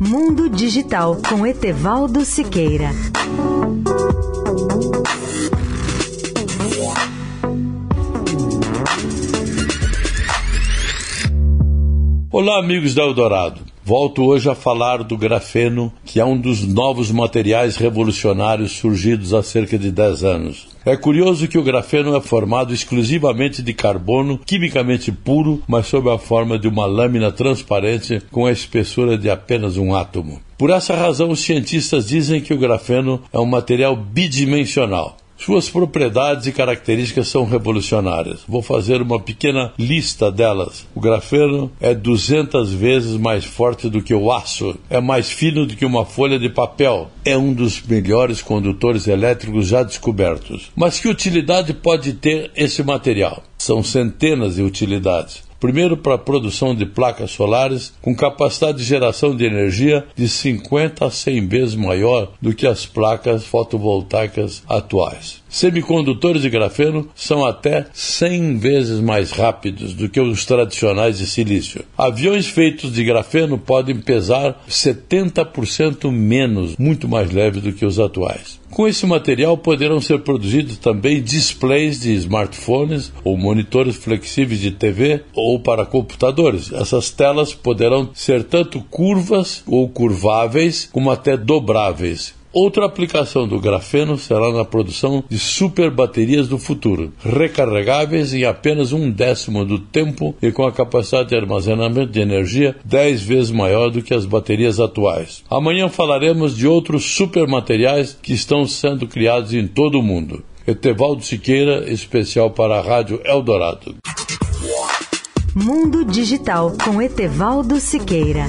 Mundo Digital com Etevaldo Siqueira. Olá, amigos da Eldorado. Volto hoje a falar do grafeno, que é um dos novos materiais revolucionários surgidos há cerca de 10 anos. É curioso que o grafeno é formado exclusivamente de carbono quimicamente puro, mas sob a forma de uma lâmina transparente com a espessura de apenas um átomo. Por essa razão, os cientistas dizem que o grafeno é um material bidimensional. Suas propriedades e características são revolucionárias. Vou fazer uma pequena lista delas. O grafeno é 200 vezes mais forte do que o aço, é mais fino do que uma folha de papel, é um dos melhores condutores elétricos já descobertos. Mas que utilidade pode ter esse material? São centenas de utilidades. Primeiro, para a produção de placas solares com capacidade de geração de energia de 50 a 100 vezes maior do que as placas fotovoltaicas atuais. Semicondutores de grafeno são até 100 vezes mais rápidos do que os tradicionais de silício. Aviões feitos de grafeno podem pesar 70% menos, muito mais leve do que os atuais. Com esse material poderão ser produzidos também displays de smartphones ou monitores flexíveis de TV ou para computadores. Essas telas poderão ser tanto curvas ou curváveis como até dobráveis. Outra aplicação do grafeno será na produção de super baterias do futuro, recarregáveis em apenas um décimo do tempo e com a capacidade de armazenamento de energia 10 vezes maior do que as baterias atuais. Amanhã falaremos de outros super materiais que estão sendo criados em todo o mundo. Etevaldo Siqueira, especial para a Rádio Eldorado. Mundo Digital com Etevaldo Siqueira.